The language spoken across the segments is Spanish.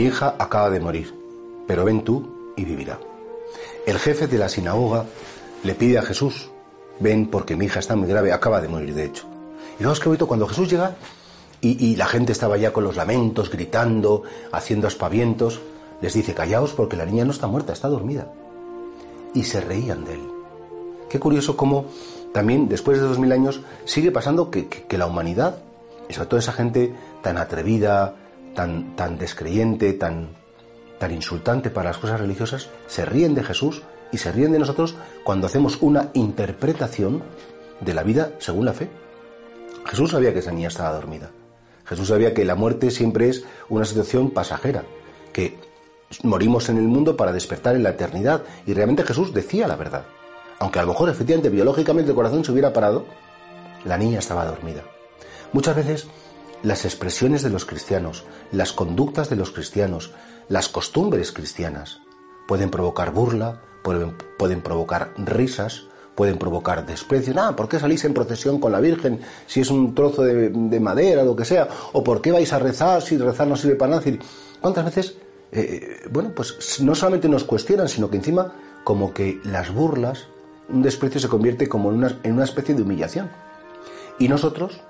hija acaba de morir, pero ven tú y vivirá. El jefe de la sinagoga le pide a Jesús, ven porque mi hija está muy grave, acaba de morir de hecho. Y fijaos que bonito, cuando Jesús llega y, la gente estaba ya con los lamentos, gritando, haciendo aspavientos, les dice, callaos porque la niña no está muerta, está dormida. Y se reían de él. Qué curioso cómo también después de dos mil años sigue pasando que, que, la humanidad, y sobre todo esa gente tan atrevida, tan, tan descreyente, tan, tan insultante para las cosas religiosas, se ríen de Jesús y se ríen de nosotros cuando hacemos una interpretación de la vida según la fe. Jesús sabía que esa niña estaba dormida. Jesús sabía que la muerte siempre es una situación pasajera, que morimos en el mundo para despertar en la eternidad. Y realmente Jesús decía la verdad. Aunque a lo mejor efectivamente biológicamente el corazón se hubiera parado, la niña estaba dormida. Muchas veces las expresiones de los cristianos, las conductas de los cristianos, las costumbres cristianas pueden provocar burla, pueden, provocar risas, pueden provocar desprecio. Ah, ¿por qué salís en procesión con la Virgen si es un trozo de, de madera lo que sea? ¿O por qué vais a rezar si rezar no sirve para nada? ¿Cuántas veces, eh, bueno, pues no solamente nos cuestionan, sino que encima como que las burlas, un desprecio se convierte como en una, en una especie de humillación. Y nosotros,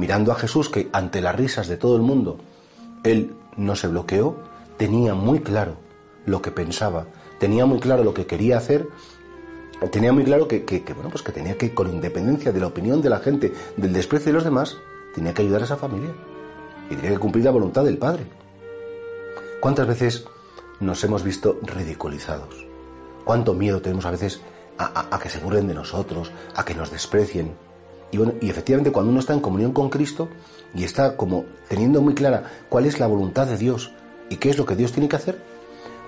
mirando a Jesús, que ante las risas de todo el mundo, él no se bloqueó, tenía muy claro lo que pensaba, tenía muy claro lo que quería hacer tenía muy claro que, que, bueno, pues que tenía que, con independencia de la opinión de la gente, del desprecio de los demás, tenía que ayudar a esa familia. Y tenía que cumplir la voluntad del Padre. ¿Cuántas veces nos hemos visto ridiculizados? ¿Cuánto miedo tenemos a veces a, a, a que se burlen de nosotros, a que nos desprecien? Y, bueno, y efectivamente cuando uno está en comunión con Cristo y está como teniendo muy clara cuál es la voluntad de Dios y qué es lo que Dios tiene que hacer,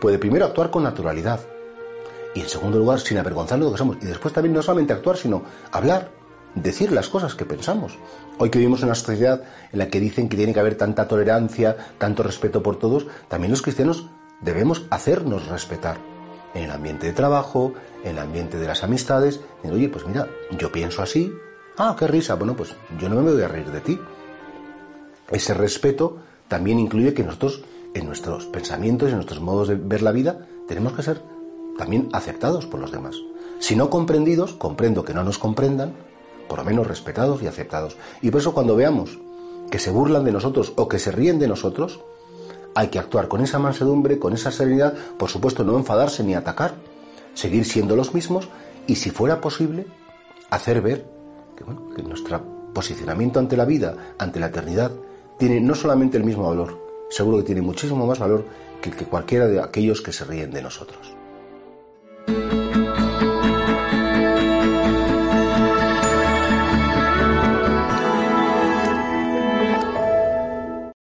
puede primero actuar con naturalidad, y en segundo lugar, sin avergonzarnos de lo que somos. Y después también no solamente actuar, sino hablar, decir las cosas que pensamos. Hoy que vivimos en una sociedad en la que dicen que tiene que haber tanta tolerancia, tanto respeto por todos, también los cristianos debemos hacernos respetar. En el ambiente de trabajo, en el ambiente de las amistades. Y, Oye, pues mira, yo pienso así. Ah, qué risa. Bueno, pues yo no me voy a reír de ti. Ese respeto también incluye que nosotros, en nuestros pensamientos en nuestros modos de ver la vida, tenemos que ser también aceptados por los demás. Si no comprendidos, comprendo que no nos comprendan, por lo menos respetados y aceptados. Y por eso cuando veamos que se burlan de nosotros o que se ríen de nosotros, hay que actuar con esa mansedumbre, con esa serenidad, por supuesto no enfadarse ni atacar, seguir siendo los mismos y si fuera posible, hacer ver que, nuestro posicionamiento ante la vida, ante la eternidad, tiene no solamente el mismo valor, seguro que tiene muchísimo más valor que, que cualquiera de aquellos que se ríen de nosotros.